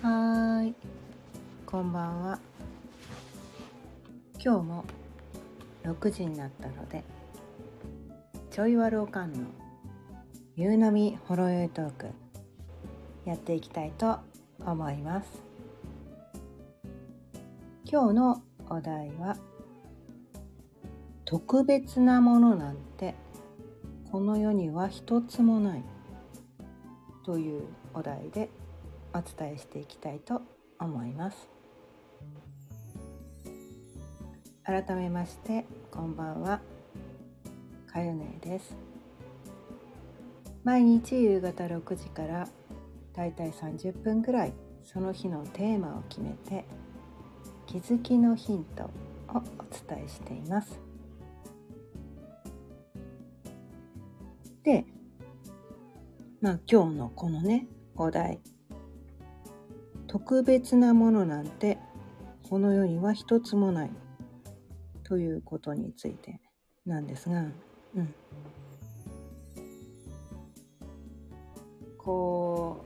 はい。こんばんは。今日も6時になったのでちょいわるおかんの夕飲みほろ酔いトークやっていきたいと思います。今日のお題は特別なものなんてこの世には一つもないというお題でお伝えしていきたいと思います。改めましてこんばんは。かゆねです。毎日夕方6時からだいたい30分ぐらいその日のテーマを決めて気づきのヒントをお伝えしています。でまあ今日のこのねお題特別なものなんてこの世には一つもない。ということについてなんですが、うん、こ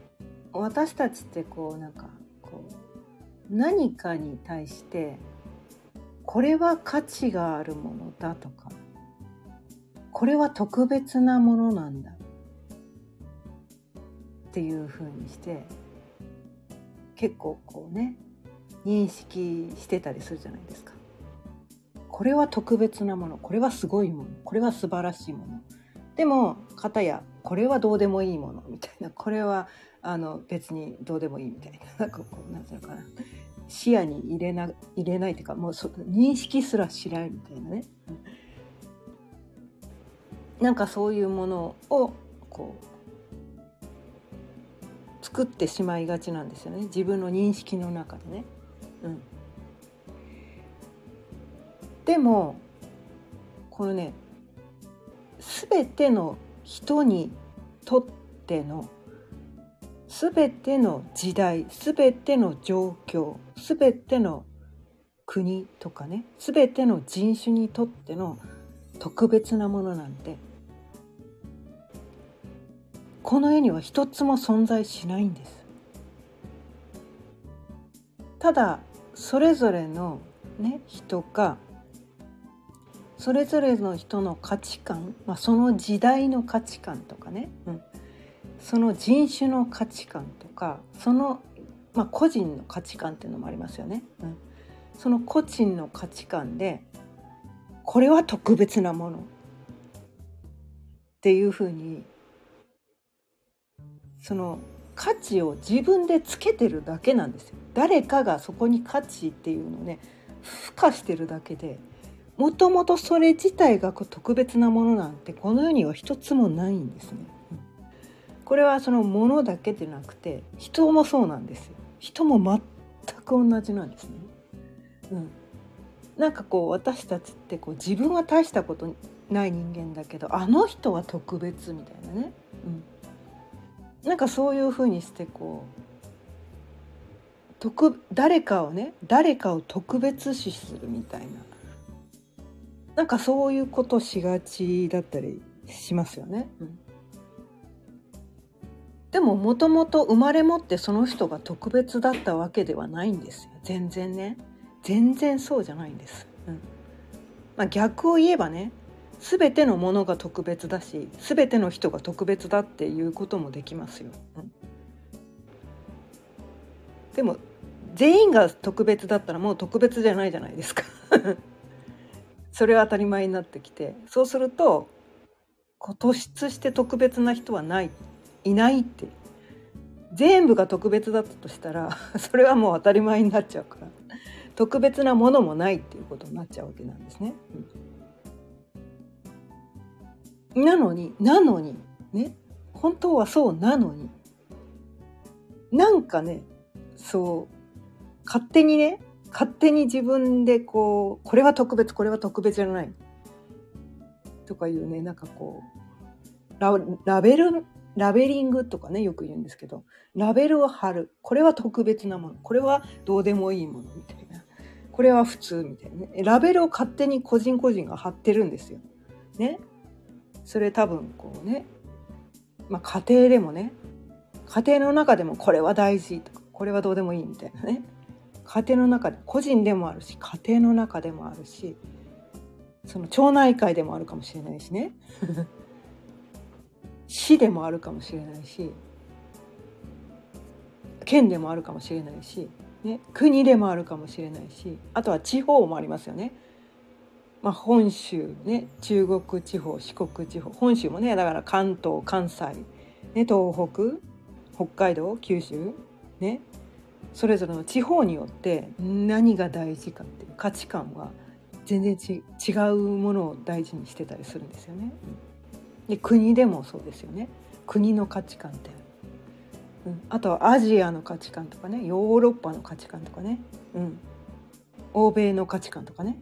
う私たちってこうなんかこう何かに対してこれは価値があるものだとかこれは特別なものなんだっていうふうにして結構こうね認識してたりするじゃないですか。これは特別なものこれはすごいものこれは素晴らしいもの。でも片やこれはどうでもいいものみたいな。これはあの別にどうでもいいみたいな。なんかこうなんていうのかな。視野に入れな入れないというかもうそ認識すらしないみたいなね、なんかそういうものをこう作ってしまいがちなんですよね自分の認識の中でね。うん、でもこのね全ての人にとっての全ての時代全ての状況全ての国とかね全ての人種にとっての特別なものなんてこの世には一つも存在しないんです。ただそれぞれのね人がそれぞれの人の価値観、まあ、その時代の価値観とかね、うん、その人種の価値観とかその、まあ、個人の価値観っていうのもありますよね、うん、その個人の価値観でこれは特別なもの。っていうふうにその価値を自分でつけてるだけなんですよ誰かがそこに価値っていうのをね付加してるだけでもともとそれ自体が特別なものなんてこの世には一つもないんですね。これはそのものだけでなくて人もそうなんですよ。人も全く同じなんですね。うん、なんかこう私たちってこう自分は大したことない人間だけどあの人は特別みたいなね、うん、なんかそういうふうにしてこう特誰かをね誰かを特別視するみたいな。なんかそういうことしがちだったりしますよね。うん、でももともと生まれ持ってその人が特別だったわけではないんですよ。全然ね。全然そうじゃないんです。うん。まあ、逆を言えばね全てのものが特別だし全ての人が特別だっていうこともできますよ。でも全員が特別だったらもう特別じゃないじゃないですか。それは当たり前になってきてそうすると突出して特別な人はないいないって全部が特別だったとしたら それはもう当たり前になっちゃうから特別なものもないっていうことになっちゃうわけなんですね。うんなのになのにね。本当はそうなのに。なんかねそう勝手にね勝手に自分でこうこれは特別これは特別じゃない。とかいうねなんかこうララベルラベリングとかねよく言うんですけどラベルを貼る。これは特別なもの。これはどうでもいいもの。みたいな。これは普通。みたいなね。ラベルを勝手に個人個人が貼ってるんですよ。ね。それ多分こうね、まあ、家庭でもね家庭の中でもこれは大事とかこれはどうでもいいみたいなね家庭の中で個人でもあるし家庭の中でもあるしその町内会でもあるかもしれないしね 市でもあるかもしれないし県でもあるかもしれないし、ね、国でもあるかもしれないしあとは地方もありますよね。まあ、本州ね中国地方四国地方本州もねだから関東関西、ね、東北北海道九州ねそれぞれの地方によって何が大事かっていう価値観は全然ち違うものを大事にしてたりするんですよね。で国でもそうですよね。国の価値観ってうん、あとはアジアの価値観とかねヨーロッパの価値観とかね、うん、欧米の価値観とかね。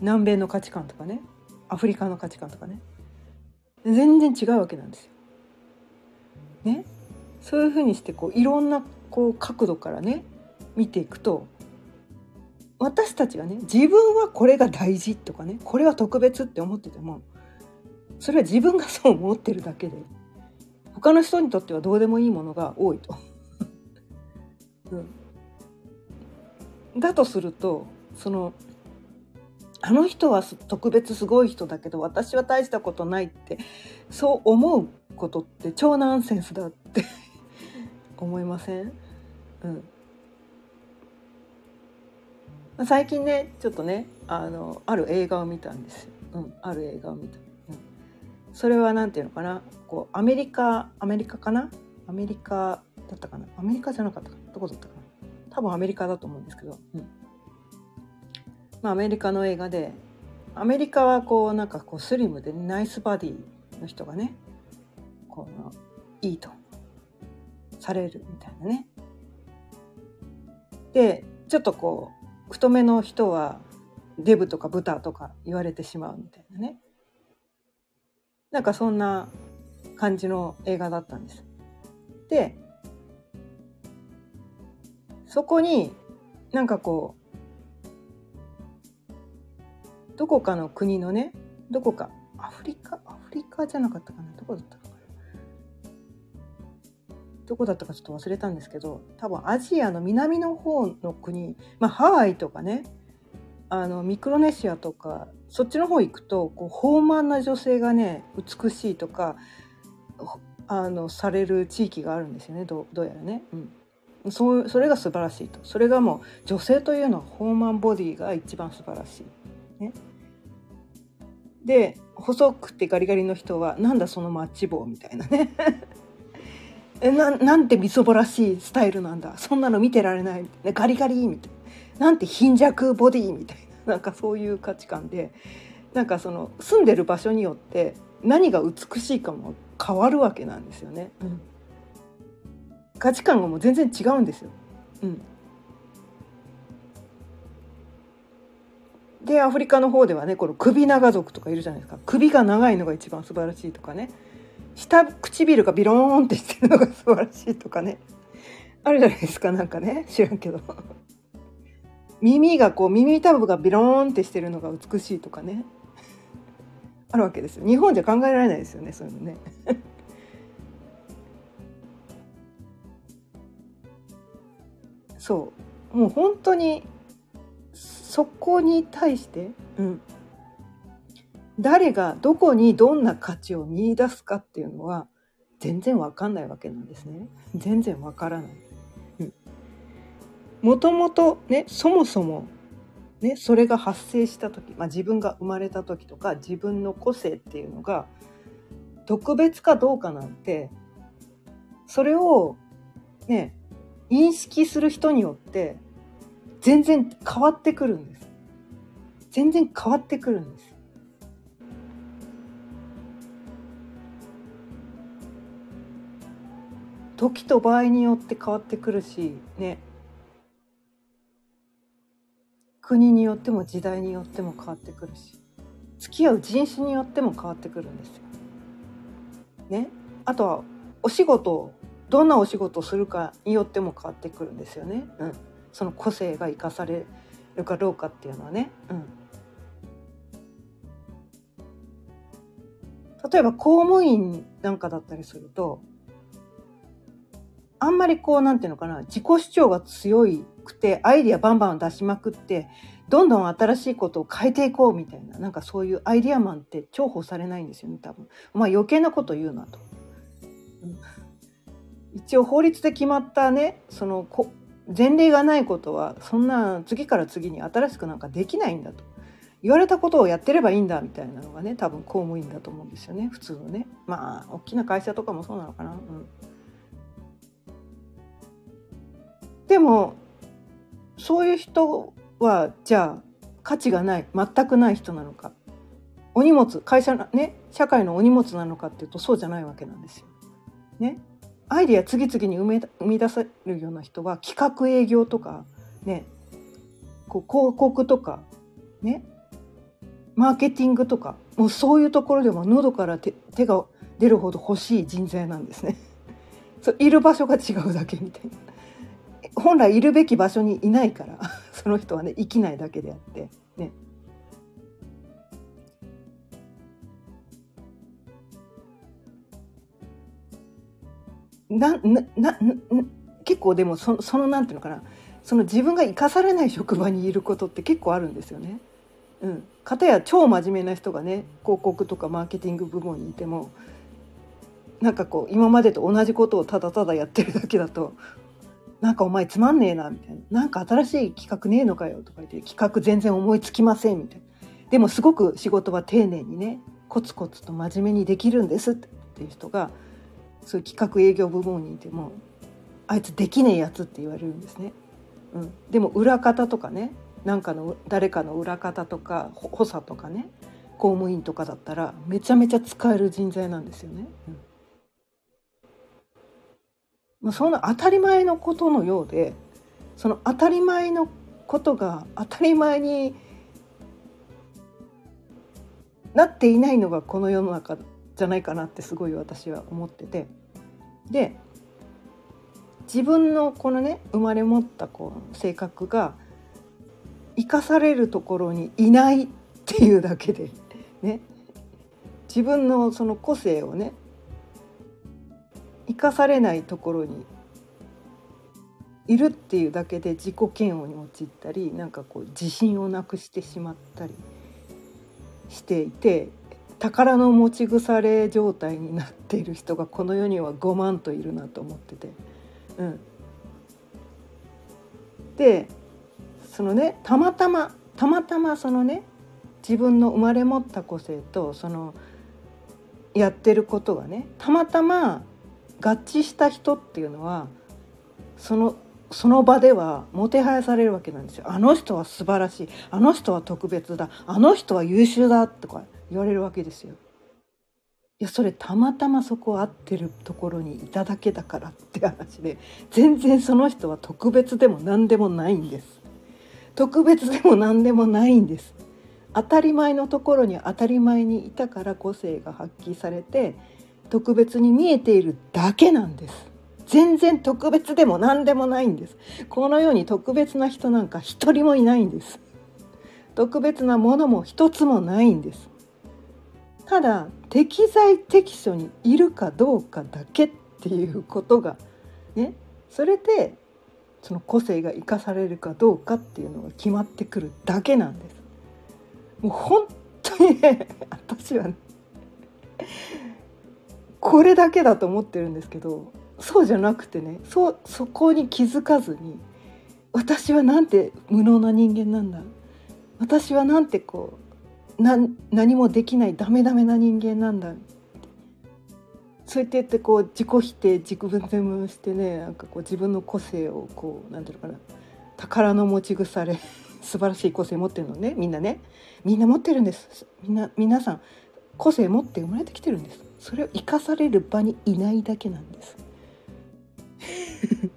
南米の価値観とかねアフリカの価値観とかね全然違うわけなんですよ。ね？そういうふうにしてこういろんなこう角度からね見ていくと私たちがね自分はこれが大事とかねこれは特別って思っててもそれは自分がそう思ってるだけで他の人にとってはどうでもいいものが多いと。うん、だとするとそのあの人は特別すごい人だけど私は大したことないってそう思うことって超ナンセンスだって 思いません、うん、最近ねちょっとねあのある映画を見たんですよ、うん、ある映画を見た。うん。それは何て言うのかな？こうアメリカアメリカかな？アメリカだったかな？アメリカじゃなかったかどこだったかな？多分アメリカだと思うんですけど、うん。まあ、アメリカの映画でアメリカはこうなんかこうスリムでナイスバディの人がねこのいいとされるみたいなね。でちょっとこう太めの人はデブとかブタとか言われてしまうみたいなね。なんかそんな感じの映画だったんです。でそこになんかこうどこかの国のねどこかアフリカアフリカじゃなかったかなどこだったかな。どこだったかちょっと忘れたんですけど多分アジアの南の方の国、まあ、ハワイとかねあのミクロネシアとかそっちの方行くとこう豊満な女性がね美しいとかあのされる地域があるんですよねどうやらね、うん、そうそれが素晴らしいと。それがもう女性というのは豊満ボディが一番素晴らしい。ね、で細くてガリガリの人はなんだそのマッチ棒みたいなね。えななんてみそぼらしいスタイルなんだ。そんなの見てられない、ね、ガリガリみたいな。なんて貧弱ボディみたいな。なんかそういう価値観で。なんかその住んでる場所によって何が美しいかも変わるわけなんですよね。うん、価値観がもう全然違うんですよ。うん、でアフリカの方ではねこの首長族とかいるじゃないですか。首が長いのが一番素晴らしいとかね。下唇がビローンってしてるのが素晴らしいとかね。あるじゃないですかなんかね。知らんけど。耳がこう耳たぶがビローンってしてるのが美しいとかね。あるわけですよ。日本じゃ考えられないですよねそういうのね。そう。もう本当にそこに対して、うん、誰がどこにどんな価値を見出すかっていうのは全然わかんないわけなんですね。全然わからない。もともとねそもそもねそれが発生した時、まあ、自分が生まれた時とか自分の個性っていうのが特別かどうかなんてそれをね認識する人によって全然変わってくるんです。全然変わってくるんです。時と場合によって変わってくるしね国によっても時代によっても変わってくるし付き合う人種によっても変わってくるんですよ。ね、あとはお仕事どんなお仕事をするかによっても変わってくるんですよね。うん、その個性が生かされるかどうかっていうのはね。うん、例えば公務員なんかだったりするとあんまりこうなんていうのかな自己主張が強くてアイディアバンバン出しまくってどんどん新しいことを変えていこうみたいななんかそういうアイディアマンって重宝されないんですよね多分。まあ余計なこと言うなと、うん、一応法律で決まったねそのこ前例がないことはそんな次から次に新しくなんかできないんだと。言われたことをやってればいいんだみたいなのがね多分公務員だと思うんですよね普通のね。まあ大きな会社とかもそうなのかな、うん、でもそういう人はじゃあ価値がない全くない人なのか。お荷物会社のね社会のお荷物なのかっていうとそうじゃないわけなんですよ。ね。アイディア次々に生み出せるような人は企画営業とかねこう広告とかねマーケティングとかもうそういうところでも喉から手手が出るほど欲しい人材なんですね。そういる場所が違うだけみたいな。本来いるべき場所にいないから その人はね生きないだけであってね。ななな結構でもそそのなんていうのかな。その自分が生かされない職場にいることって結構あるんですよね。うん、かたや超真面目な人がね広告とかマーケティング部門にいてもなんかこう今までと同じことをただただやってるだけだとなんかお前つまんねえなみたいな。なんか新しい企画ねえのかよとか言って企画全然思いつきませんみたいな。でもすごく仕事は丁寧にねコツコツと真面目にできるんですっていう人がそういう企画営業部門にいてもあいつできねえやつって言われるんですね。うん、でも裏方とかねなんかの誰かの裏方とか補佐とかね公務員とかだったらめちゃめちゃ使える人材なんですよね。うんまあ、そんな当たり前のことのようでその当たり前のことが当たり前になっていないのがこの世の中じゃないかなってすごい私は思ってて。で自分のこのね生まれ持ったこう性格が生かされるところにいないっていうだけで ね。自分のその個性をね生かされないところにいるっていうだけで自己嫌悪に陥ったりなんかこう自信をなくしてしまったりしていて宝の持ち腐れ状態になっている人がこの世には5万といるなと思ってて。うん、でそのねたまたまたまたまそのね自分の生まれ持った個性とそのやってることがねたまたま合致した人っていうのはそのその場ではもてはやされるわけなんですよ。あの人は素晴らしいあの人は特別だあの人は優秀だとか言われるわけですよ。いやそれたまたまそこ合ってるところにいただけだからって話で全然その人は特別でも何でもないんです。特別でも何でもないんです。当たり前のところに当たり前にいたから個性が発揮されて特別に見えているだけなんです。全然特別でも何でもないんです。この世に特別な人なんか一人もいないんです。特別なものも一つもないんです。ただ適材適所にいるかどうかだけっていうことがねそれでその個性が生かされるかどうかっていうのが決まってくるだけなんです。もう本当にね 私はねこれだけだと思ってるんですけどそうじゃなくてねそそこに気づかずに私はなんて無能な人間なんだ私はなんてこう何もできないダメダメな人間なんだ。そうやってってこう自己否定自己分析してねなんかこう自分の個性をこうなんていうのかな。宝の持ち腐れ 素晴らしい個性持ってるのねみんなね。みんな持ってるんです。みんな皆さん個性持って生まれてきてるんです。それを生かされる場にいないだけなんです。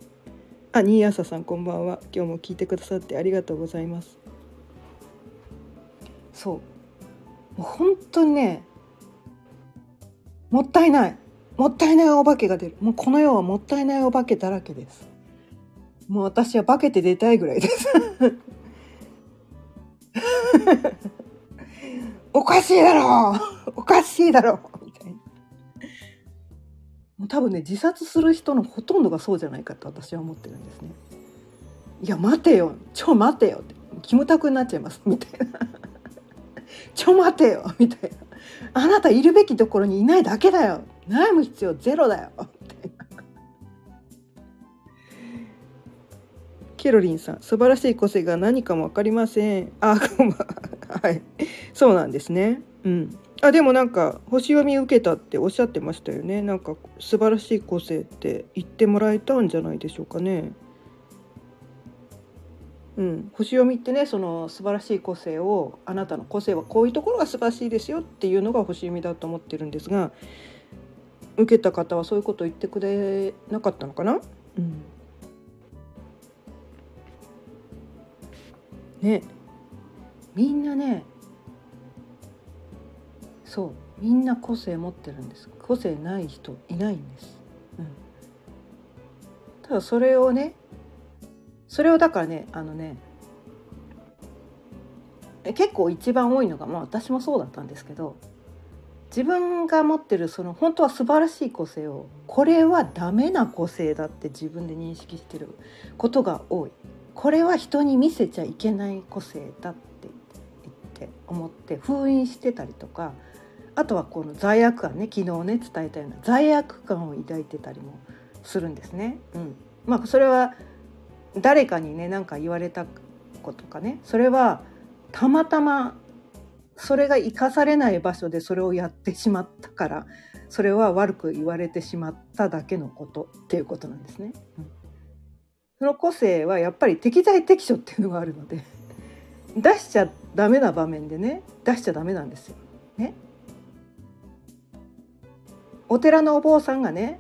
あ新朝さんこんばんは。今日も聞いてくださってありがとうございます。そう。もう本当にねもったいない。もったいないお化けが出る。もうこの世はもったいないお化けだらけです。もう私は化けて出たいぐらいです。おかしいだろう。おかしいだろう。みたいな。もう多分ね自殺する人のほとんどがそうじゃないかと私は思ってるんですね。いや待てよ。ちょ待てよって。キムタクになっちゃいます。みたいな。ちょ待てよみたいな。あなたいるべきところにいないだけだよ。悩む必要ゼロだよ。みたいなケロリンさん素晴らしい個性が何かも分かりません。あはい。そうなんですね。うん。あでもなんか星読み受けたっておっしゃってましたよね。なんか素晴らしい個性って言ってもらえたんじゃないでしょうかね。うん、星読みってねその素晴らしい個性をあなたの個性はこういうところが素晴らしいですよっていうのが星読みだと思ってるんですが受けた方はそういうことを言ってくれなかったのかな、うん、ね。みんなねそう。みんな個性持ってるんです。個性ない人いないんです、うん、ただそれをねそれをだからねあのね結構一番多いのがまあ私もそうだったんですけど自分が持ってるその本当は素晴らしい個性をこれはダメな個性だって自分で認識してることが多いこれは人に見せちゃいけない個性だって言って思って封印してたりとかあとはこの罪悪感ね昨日ね伝えたような罪悪感を抱いてたりもするんですね。うん、まあそれは誰かにね何か言われたことかねそれはたまたまそれが生かされない場所でそれをやってしまったからそれは悪く言われてしまっただけのことっていうことなんですね。うん、その個性はやっぱり適材適所っていうのがあるので 出しちゃダメな場面でね出しちゃダメなんですよ。ね。お寺のお坊さんがね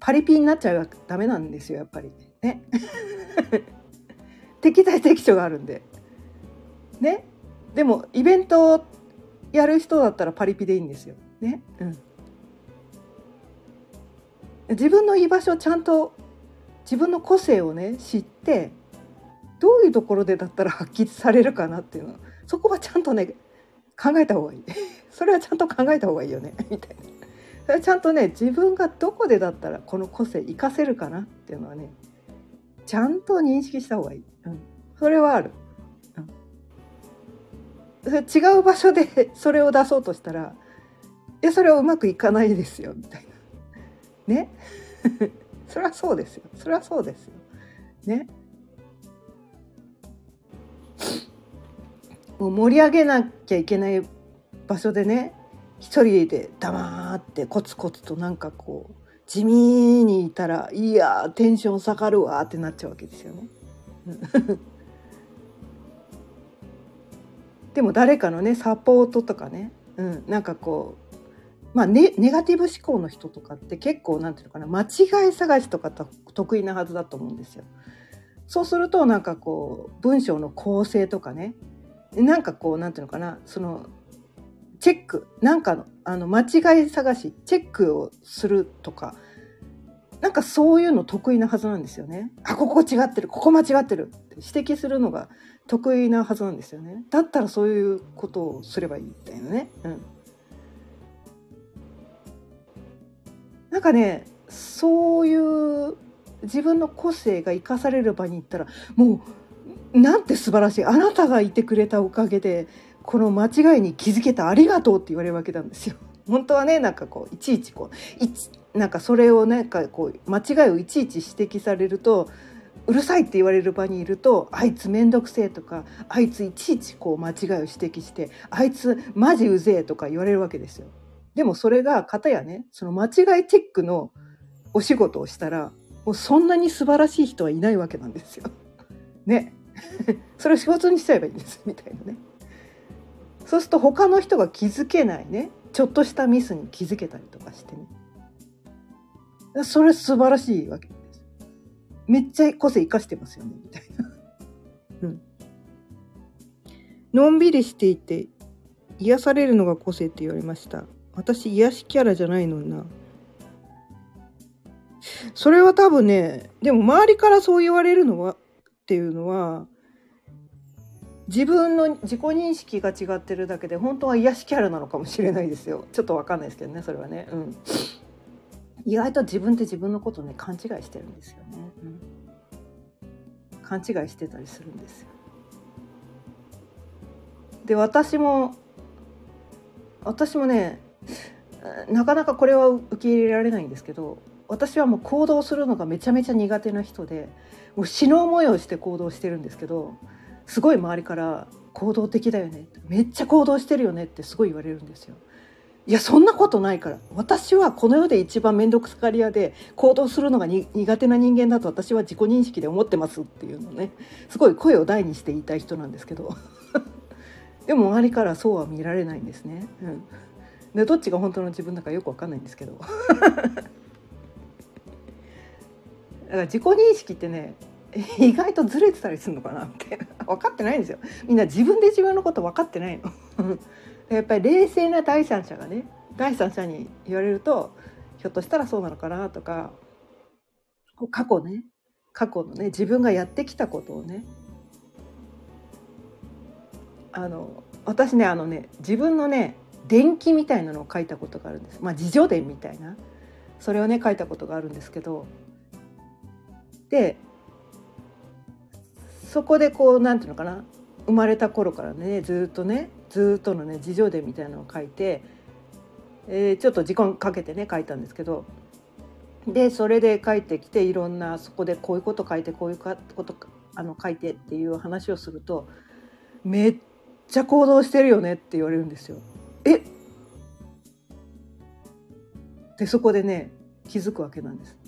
パリピになっちゃダメなんですよやっぱり。ね。適材適所があるんで。ね。でもイベントをやる人だったらパリピでいいんですよ。ね。うん。自分の居場所をちゃんと自分の個性をね知ってどういうところでだったら発揮されるかなっていうのそこはちゃんとね考えた方がいい。それはちゃんと考えた方がいいよね。みたいな。ちゃんとね自分がどこでだったらこの個性活かせるかな？っていうのはねちゃんと認識した方がいい。うん、それはある。うん、違う場所でそれを出そうとしたら「いやそれはうまくいかないですよ」みたいな。ね？それはそうですよ。それはそうですよ。ね？もう盛り上げなきゃいけない場所でね一人で黙ってコツコツとなんかこう地味にいたらいやテンション下がるわってなっちゃうわけですよね。でも誰かのねサポートとかね、うん、なんかこうまあネネガティブ思考の人とかって結構なんていうのかな間違い探しとか得意なはずだと思うんですよ。そうするとなんかこう文章の構成とかねなんかこうなんていうのかなそのチェックなんかのあの間違い探しチェックをするとかなんかそういうの得意なはずなんですよね。あここ違ってるここ間違ってるって指摘するのが得意なはずなんですよね。だったらそういうことをすればいいみたいなね。うん、なんかねそういう自分の個性が生かされる場に行ったらもうなんて素晴らしいあなたがいてくれたおかげでこの間違いに気づけたありがとうって言われるわけなんですよ。本当はねなんかこういちいちこういちなんかそれをなんかこう間違いをいちいち指摘されるとうるさいって言われる場にいるとあいつ面倒くせえとかあいついちいちこう間違いを指摘してあいつマジうぜえとか言われるわけですよ。でもそれが片やねその間違いチェックのお仕事をしたらもうそんなに素晴らしい人はいないわけなんですよ。ね。それを仕事にしちゃえばいいんですみたいなね。そうすると他の人が気づけないね。ちょっとしたミスに気づけたりとかしてね。それ素晴らしいわけです。めっちゃ個性生かしてますよね。みたいな、うん、のんびりしていて癒されるのが個性って言われました。私癒しキャラじゃないのにな。それは多分ねでも周りからそう言われるのはっていうのは自分の自己認識が違ってるだけで本当は癒しキャラなのかもしれないですよ。ちょっとわかんないですけどねそれはね。うん。意外と自分って自分のことね勘違いしてるんですよね、うん、勘違いしてたりするんですよ。で私も私もねなかなかこれは受け入れられないんですけど私はもう行動するのがめちゃめちゃ苦手な人でもう死の思いをして行動してるんですけどすごい周りから「行動的だよね」めっちゃ行動してるよねってすごい言われるんですよ。いやそんなことないから。私はこの世で一番面倒くさがり屋で行動するのが苦手な人間だと私は自己認識で思ってますっていうのね。すごい声を大にして言いたい人なんですけど。でも周りからそうは見られないんですね。うん、でどっちが本当の自分だかよく分かんないんですけど。だから自己認識ってね 意外とずれてたりするのかなって。分かってないんですよ。みんな自分で自分のこと分かってないの。やっぱり冷静な第三者がね第三者に言われるとひょっとしたらそうなのかなとか過去ね過去のね自分がやってきたことをねあの私ねあのね自分のね伝記みたいなのを書いたことがあるんです。まあ自叙伝みたいな。それをね書いたことがあるんですけど。でそこでこうなんていうのかな生まれた頃からねずっとねずっとのね自叙伝みたいなのを書いて、えー、ちょっと時間かけてね書いたんですけどでそれで書いてきていろんなそこでこういうこと書いてこういうことあの書いてっていう話をするとめっちゃ行動してるよねって言われるんですよ。え？でそこでね気づくわけなんです。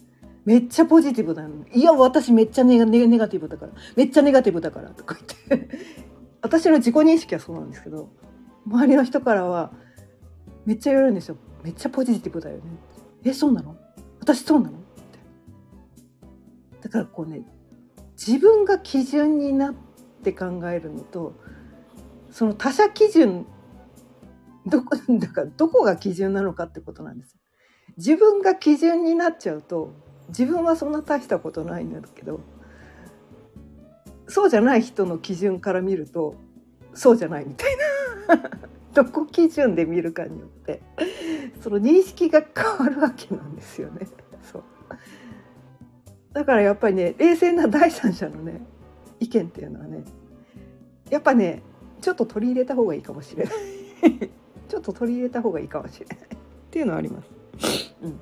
めっちゃポジティブなの。いや私めっちゃネガティブだから。めっちゃネガティブだから。とか言って。私の自己認識はそうなんですけど周りの人からはめっちゃ言われるんですよ。めっちゃポジティブだよね。えそうなの？私そうなの？って。だからこうね自分が基準になって考えるのとその他者基準どこだからどこが基準なのかってことなんですよ。自分が基準になっちゃうと自分はそんな大したことないんだけどそうじゃない人の基準から見るとそうじゃないみたいな。どこ基準で見るかによってその認識が変わるわけなんですよね。そう。だからやっぱりね冷静な第三者のね意見っていうのはねやっぱねちょっと取り入れた方がいいかもしれない。ちょっと取り入れた方がいいかもしれない。っていうのはあります。うん。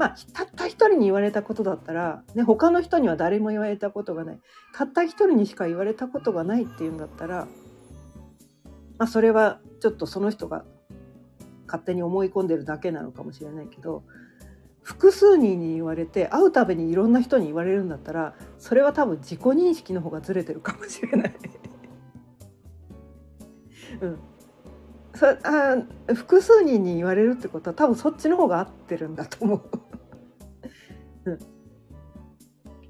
まあ、たった一人に言われたことだったら、ね、他の人には誰も言われたことがないたった一人にしか言われたことがないっていうんだったら、まあ、それはちょっとその人が勝手に思い込んでるだけなのかもしれないけど複数人に言われて会うたびにいろんな人に言われるんだったらそれは多分自己認識の方がずれてるかもしれない。うん、そあ複数人に言われるってことは多分そっちの方が合ってるんだと思う。うん、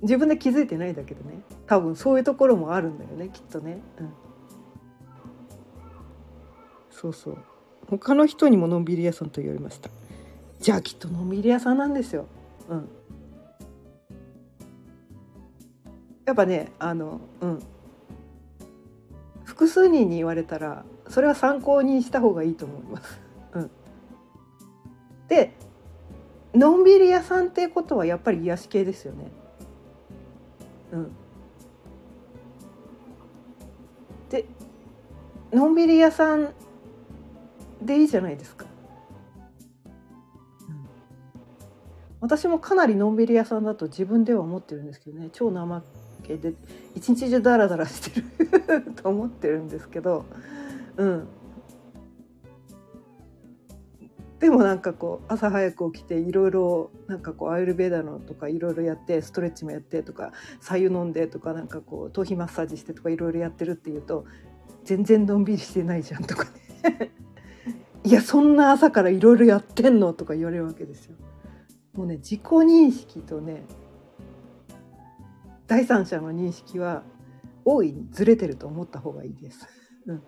自分で気づいてないだけでね。多分そういうところもあるんだよねきっとね、うん、そうそう。他の人にものんびり屋さんと言われました。じゃあきっとのんびり屋さんなんですよ、うん、やっぱねあのうん。複数人に言われたらそれは参考にした方がいいと思います。うん、でのんびり屋さんっていうことはやっぱり癒し系ですよね。うん、でのんびり屋さんでいいじゃないですか。うん、私もかなりのんびり屋さんだと自分では思ってるんですけどね。超怠けで一日中ダラダラしてる と思ってるんですけど。うん。でもなんかこう朝早く起きていろいろなんかこうアイルベーダのとかいろいろやってストレッチもやってとか白湯飲んでとかなんかこう頭皮マッサージしてとかいろいろやってるっていうと全然のんびりしてないじゃんとかね いやそんな朝からいろいろやってんのとか言われるわけですよ。もうね自己認識とね第三者の認識は大いにずれてると思った方がいいです。うん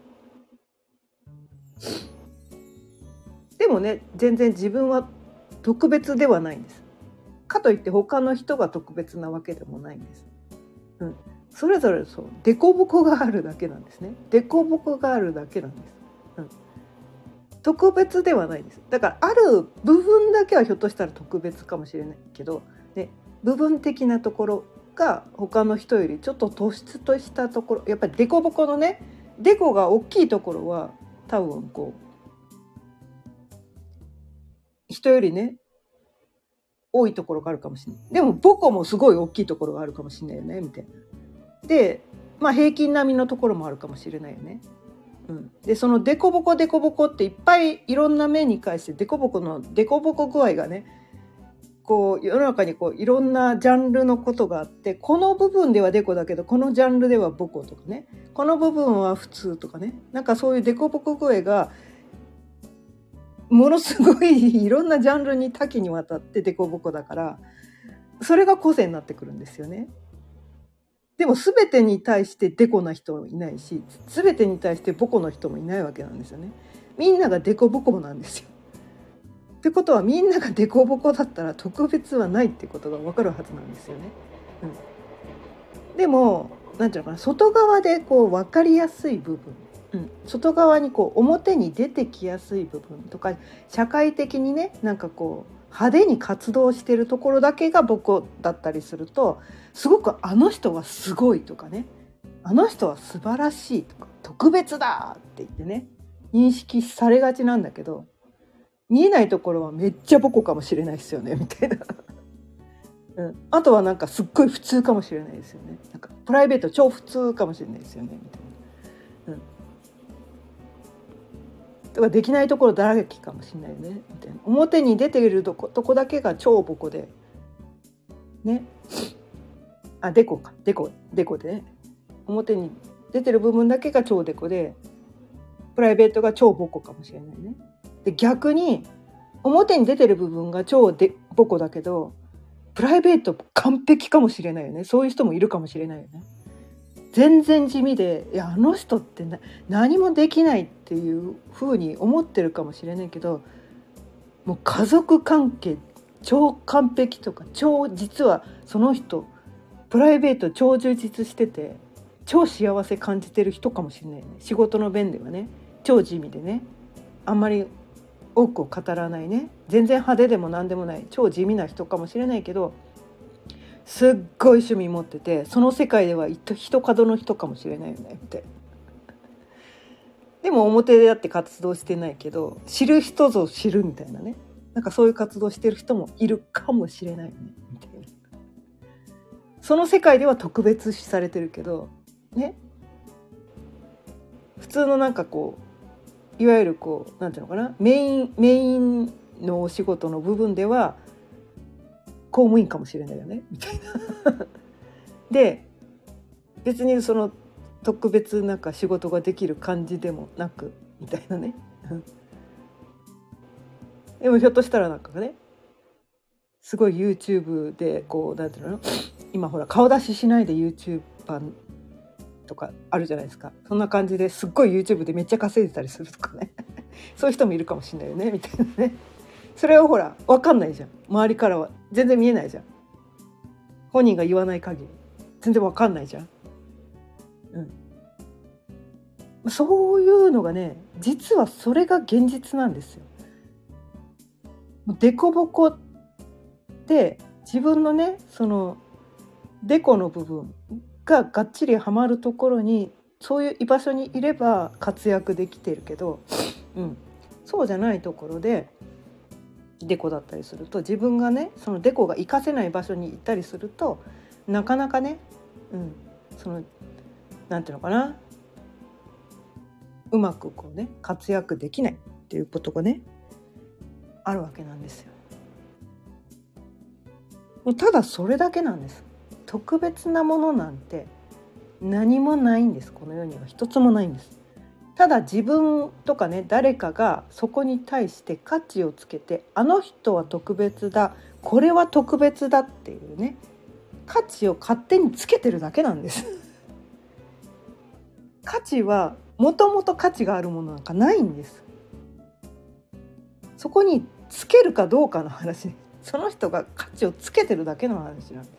もね全然自分は特別ではないんです。かといって他の人が特別なわけでもないんです。うん、それぞれそう凸凹があるだけなんですね。凸凹があるだけなんです。うん、特別ではないですだからある部分だけはひょっとしたら特別かもしれないけど、ね、部分的なところが他の人よりちょっと突出としたところやっぱり凸凹のねデコが大きいところは多分こう人よりね多いところがあるかもしれないでもボコもすごい大きいところがあるかもしれないよねみたいな。でまあ平均並みのところもあるかもしれないよね。うん、でそのデコボコデコボコっていっぱいいろんな面に返してデコボコのデコボコ具合がねこう世の中にこういろんなジャンルのことがあってこの部分ではデコだけどこのジャンルではボコとかねこの部分は普通とかねなんかそういうデコボコ具合がものすごいいろんなジャンルに多岐にわたってデコボコだからそれが個性になってくるんですよね。でも全てに対してデコな人もいないし全てに対してボコの人もいないわけなんですよね。みんながデコボコなんですよ。ってことはみんながデコボコだったら特別はないってことが分かるはずなんですよね。うん、でも何て言うのかな外側でこう分かりやすい部分、うん、外側にこう表に出てきやすい部分とか社会的にねなんかこう派手に活動してるところだけがボコだったりするとすごくあの人はすごいとかね。あの人は素晴らしいとか特別だって言ってね認識されがちなんだけど見えないところはめっちゃボコかもしれないですよねみたいな、うん、あとはなんかすっごい普通かもしれないですよね。なんかプライベート超普通かもしれないですよねみたいな、とかできないところだらけかもしれないよね。みたいな。表に出ているとことこだけが超ボコで。ね。あデコか。デコデコでね。表に出てる部分だけが超デコでプライベートが超ボコかもしれないね。で逆に表に出てる部分が超でボコだけどプライベート完璧かもしれないよね。そういう人もいるかもしれないよね。全然地味でいやあの人って何もできないっていうふうに思ってるかもしれないけどもう家族関係超完璧とか超実はその人プライベート超充実してて超幸せ感じてる人かもしれないね。仕事の面ではね。超地味でね。あんまり多くを語らないね。全然派手でも何でもない。超地味な人かもしれないけどすっごい趣味持っててその世界では人角の人かもしれないよねって。でも表であって活動してないけど知る人ぞ知るみたいなね。なんかそういう活動してる人もいるかもしれないよね。みたいなその世界では特別視されてるけどね。普通のなんかこういわゆるこうなんていうのかな。メインメインのお仕事の部分では公務員かもしれないよねみたいな。で別にその特別なんか仕事ができる感じでもなくみたいなね。でもひょっとしたらなんかねすごい YouTube でこうなんていうの今ほら顔出ししないで YouTuber とかあるじゃないですかそんな感じですっごい YouTube でめっちゃ稼いでたりするとかね そういう人もいるかもしれないよねみたいなねそれはほら分かんないじゃん。周りからは。全然見えないじゃん。本人が言わない限り。全然分かんないじゃん。うん。そういうのがね実はそれが現実なんですよ。デコボコで自分のねそのデコの部分ががっちりはまるところにそういう居場所にいれば活躍できてるけど、うん、そうじゃないところでデコだったりすると自分がねそのデコが活かせない場所に行ったりするとなかなかね、うん、そのなんていうのかなうまくこうね活躍できないっていうことがねあるわけなんですよ。ただそれだけなんです。特別なものなんて何もないんですこの世には一つもないんですただ自分とかね誰かがそこに対して価値をつけてあの人は特別だこれは特別だっていうね価値を勝手につけてるだけなんです。価値はもともと価値があるものなんかないんです。そこにつけるかどうかの話。その人が価値をつけてるだけの話なんです。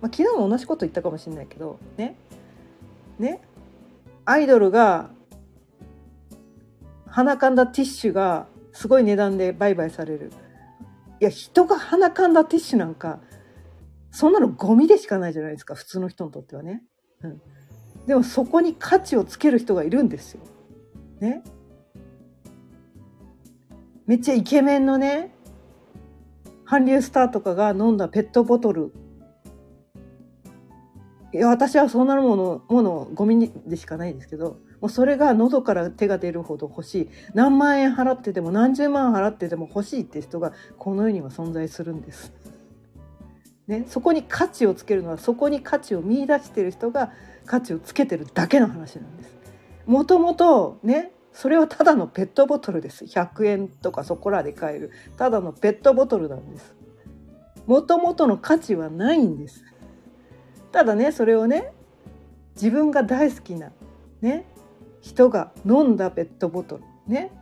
まあ、昨日も同じこと言ったかもしれないけどね。ね。アイドルが鼻かんだティッシュがすごい値段で売買される。いや人が鼻かんだティッシュなんかそんなのゴミでしかないじゃないですか普通の人にとってはね、うん、でもそこに価値をつける人がいるんですよ。ね。めっちゃイケメンのね韓流スターとかが飲んだペットボトル。いや私はそんなものものゴミでしかないんですけどもうそれが喉から手が出るほど欲しい。何万円払ってても何十万払ってても欲しいって人がこの世には存在するんです。ね、そこに価値をつけるのはそこに価値を見出してる人が価値をつけてるだけの話なんです。もともとねそれはただのペットボトルです。100円とかそこらで買える。ただのペットボトルなんです。もともとの価値はないんです。ただねそれをね自分が大好きなね人が飲んだペットボトルね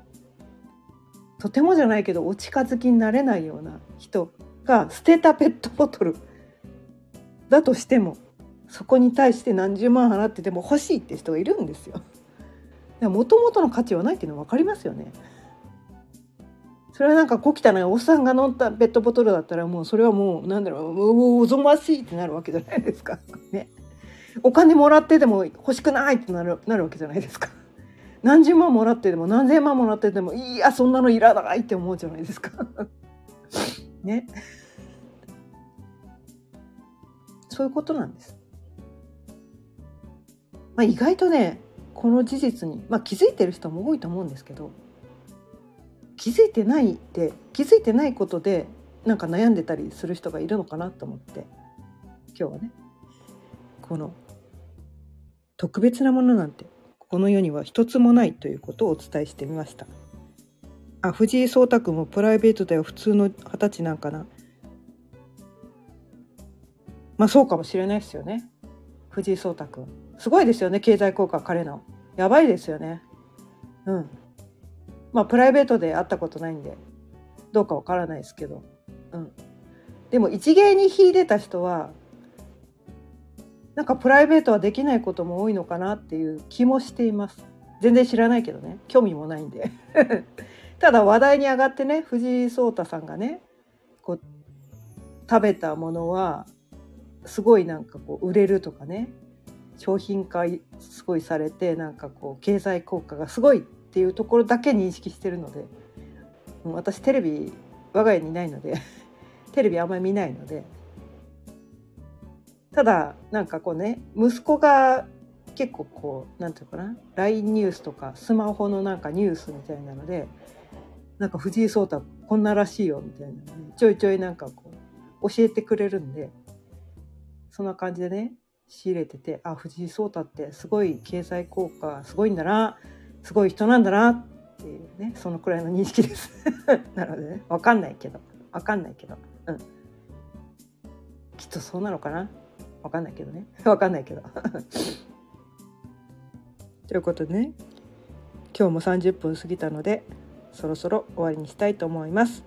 とてもじゃないけどお近づきになれないような人が捨てたペットボトルだとしてもそこに対して何十万払ってても欲しいって人がいるんですよ。もともとの価値はないっていうの分かりますよね。それはなんか小汚いおっさんが飲んだペットボトルだったらもうそれはもうなんだろうおぞましいってなるわけじゃないですか。ね。お金もらってでも欲しくないってなるなるわけじゃないですか。何十万もらってでも何千万もらってでもいやそんなのいらないって思うじゃないですか。ね。そういうことなんです。まあ、意外とねこの事実に、まあ、気づいてる人も多いと思うんですけど気づいてないって気づいてないことでなんか悩んでたりする人がいるのかなと思って今日はねこの特別なものなんてこの世には一つもないということをお伝えしてみました。あ藤井聡太君もプライベートでは普通の二十歳なんかな。まあそうかもしれないですよね。藤井聡太君。すごいですよね経済効果彼の。やばいですよね。うん。まあプライベートで会ったことないんでどうかわからないですけど。うん。でも一芸に秀でた人はなんかプライベートはできないことも多いのかなっていう気もしています。全然知らないけどね。興味もないんで。ただ話題に上がってね藤井聡太さんがねこう食べたものはすごいなんかこう売れるとかね商品化すごいされてなんかこう経済効果がすごいっていうところだけ認識してるので私テレビ我が家にいないので テレビあんまり見ないのでただなんかこうね息子が結構こう何て言うかな LINE ニュースとかスマホのなんかニュースみたいなのでなんか藤井聡太こんならしいよみたいな、ね、ちょいちょいなんかこう教えてくれるんでそんな感じでね仕入れててあ藤井聡太ってすごい経済効果すごいんだなすごい人なんだなっていうねそのくらいの認識です。なのでね分かんないけど分かんないけどうん。きっとそうなのかな。分かんないけどね。分かんないけど。ということでね今日も30分過ぎたのでそろそろ終わりにしたいと思います。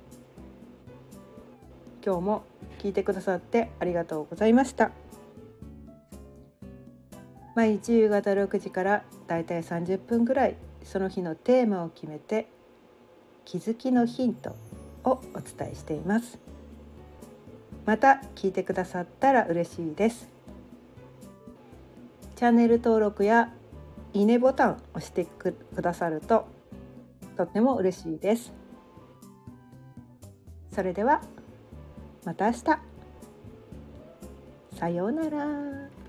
今日も聞いてくださってありがとうございました。毎日夕方6時からだいたい30分ぐらいその日のテーマを決めて気づきのヒントをお伝えしています。また聞いてくださったら嬉しいです。チャンネル登録やいいねボタンを押してくださるととっても嬉しいですそれではまた明日さようなら。